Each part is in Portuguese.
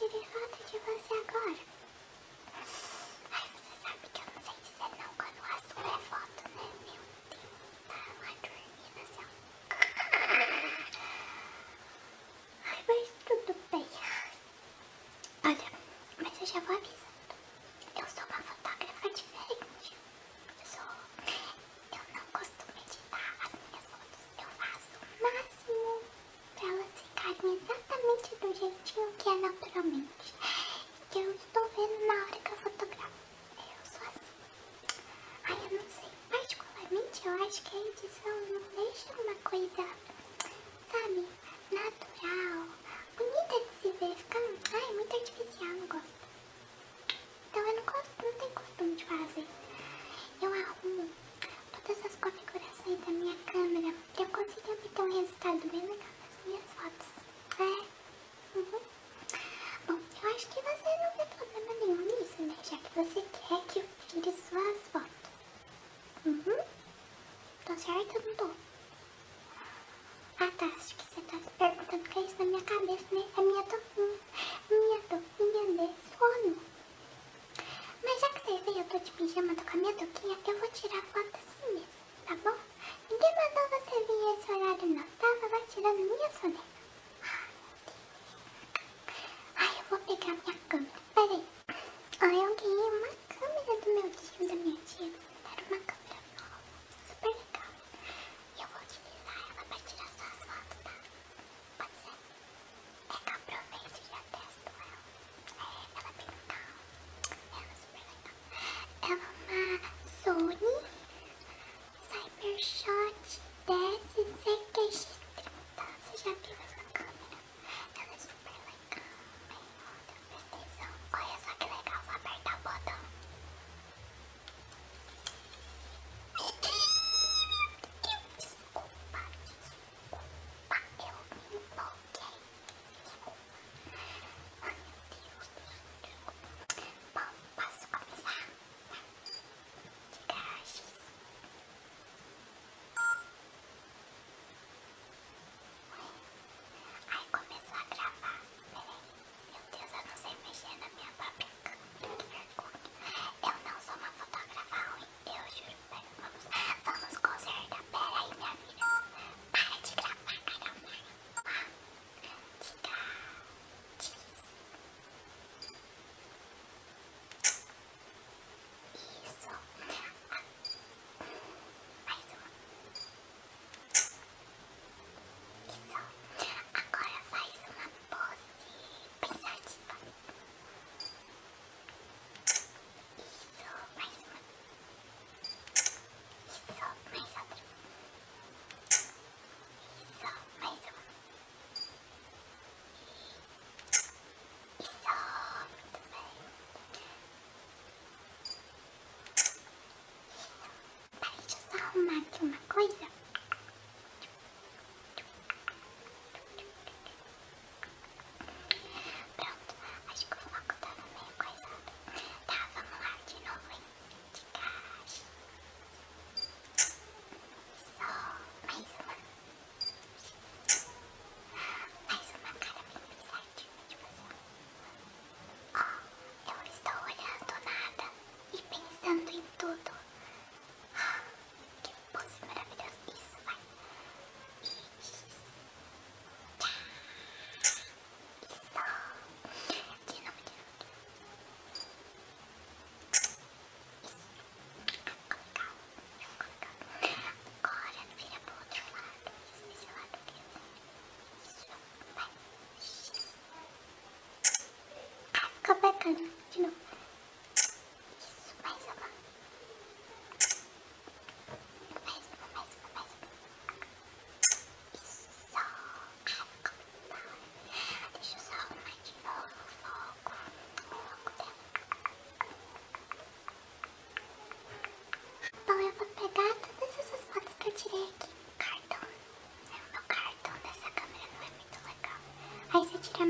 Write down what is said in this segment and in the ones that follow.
querer foto de você agora. acho que a edição não deixa uma coisa, sabe, natural, bonita de se ver, fica, ai, muito artificial, não gosto. Então eu não, gosto, não tenho costume de fazer. Eu arrumo todas as configurações da minha câmera, eu consigo obter um resultado bem legal nas minhas fotos. Fantástico, você tá se perguntando o que é isso na minha cabeça, né? É minha doquinha, minha toquinha de sono. Mas já que vocês veem eu tô de pijama, tô com a minha toquinha, eu vou tirar foto assim mesmo, tá bom? Ninguém mandou você vir esse horário não, tava lá tirando minha soneca. Ai, eu vou pegar minha câmera, peraí. Olha, eu ganhei aqui uma coisa.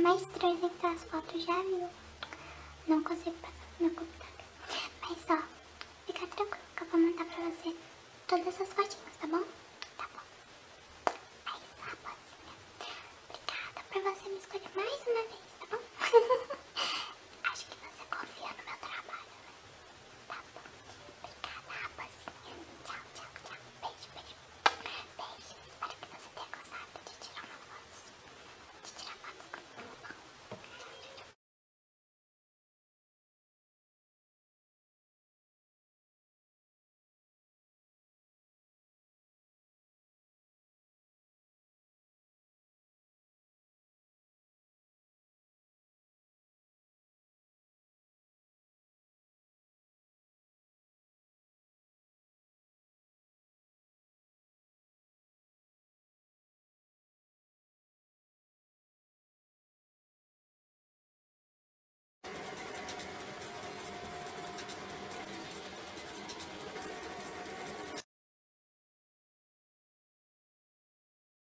mais três que as fotos já viu. Não consigo passar no meu computador. Mas ó, fica tranquilo que eu vou mandar pra você todas as fotinhas, tá bom?